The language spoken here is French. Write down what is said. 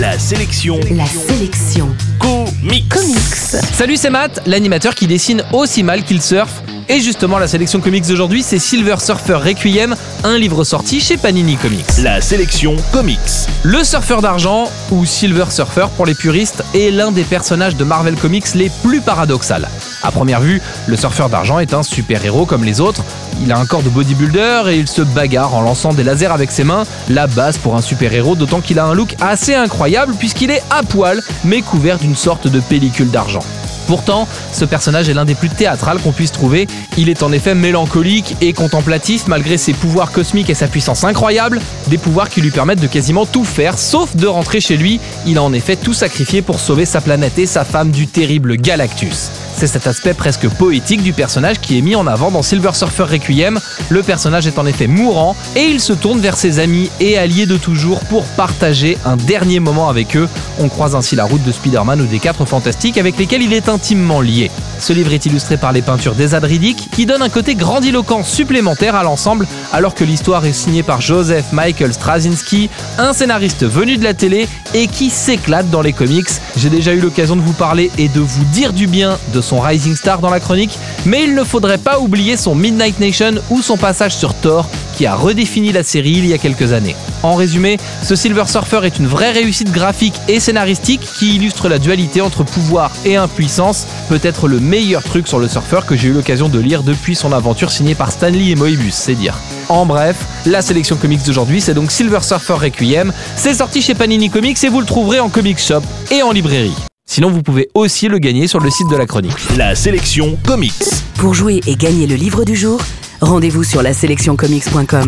La sélection. La sélection. Comics. Comics. Salut, c'est Matt, l'animateur qui dessine aussi mal qu'il surfe. Et justement, la sélection comics d'aujourd'hui, c'est Silver Surfer Requiem, un livre sorti chez Panini Comics. La sélection comics. Le surfeur d'argent, ou Silver Surfer pour les puristes, est l'un des personnages de Marvel Comics les plus paradoxales. À première vue, le surfeur d'argent est un super-héros comme les autres. Il a un corps de bodybuilder et il se bagarre en lançant des lasers avec ses mains, la base pour un super-héros, d'autant qu'il a un look assez incroyable puisqu'il est à poil, mais couvert d'une sorte de pellicule d'argent. Pourtant, ce personnage est l'un des plus théâtrales qu'on puisse trouver. Il est en effet mélancolique et contemplatif malgré ses pouvoirs cosmiques et sa puissance incroyable, des pouvoirs qui lui permettent de quasiment tout faire sauf de rentrer chez lui. Il a en effet tout sacrifié pour sauver sa planète et sa femme du terrible Galactus. C'est cet aspect presque poétique du personnage qui est mis en avant dans Silver Surfer Requiem. Le personnage est en effet mourant et il se tourne vers ses amis et alliés de toujours pour partager un dernier moment avec eux. On croise ainsi la route de Spider-Man ou des quatre fantastiques avec lesquels il est intimement lié. Ce livre est illustré par les peintures d'Ezad Riddick qui donne un côté grandiloquent supplémentaire à l'ensemble alors que l'histoire est signée par Joseph Michael Straczynski, un scénariste venu de la télé et qui s'éclate dans les comics. J'ai déjà eu l'occasion de vous parler et de vous dire du bien de son Rising Star dans la chronique, mais il ne faudrait pas oublier son Midnight Nation ou son passage sur Thor qui a redéfini la série il y a quelques années. En résumé, ce Silver Surfer est une vraie réussite graphique et scénaristique qui illustre la dualité entre pouvoir et impuissance, peut-être le meilleur truc sur le surfeur que j'ai eu l'occasion de lire depuis son aventure signée par Stanley et Moebius, c'est dire. En bref, la sélection comics d'aujourd'hui, c'est donc Silver Surfer Requiem. C'est sorti chez Panini Comics et vous le trouverez en comic shop et en librairie. Sinon, vous pouvez aussi le gagner sur le site de la chronique. La sélection comics. Pour jouer et gagner le livre du jour, rendez-vous sur la sélectioncomics.com.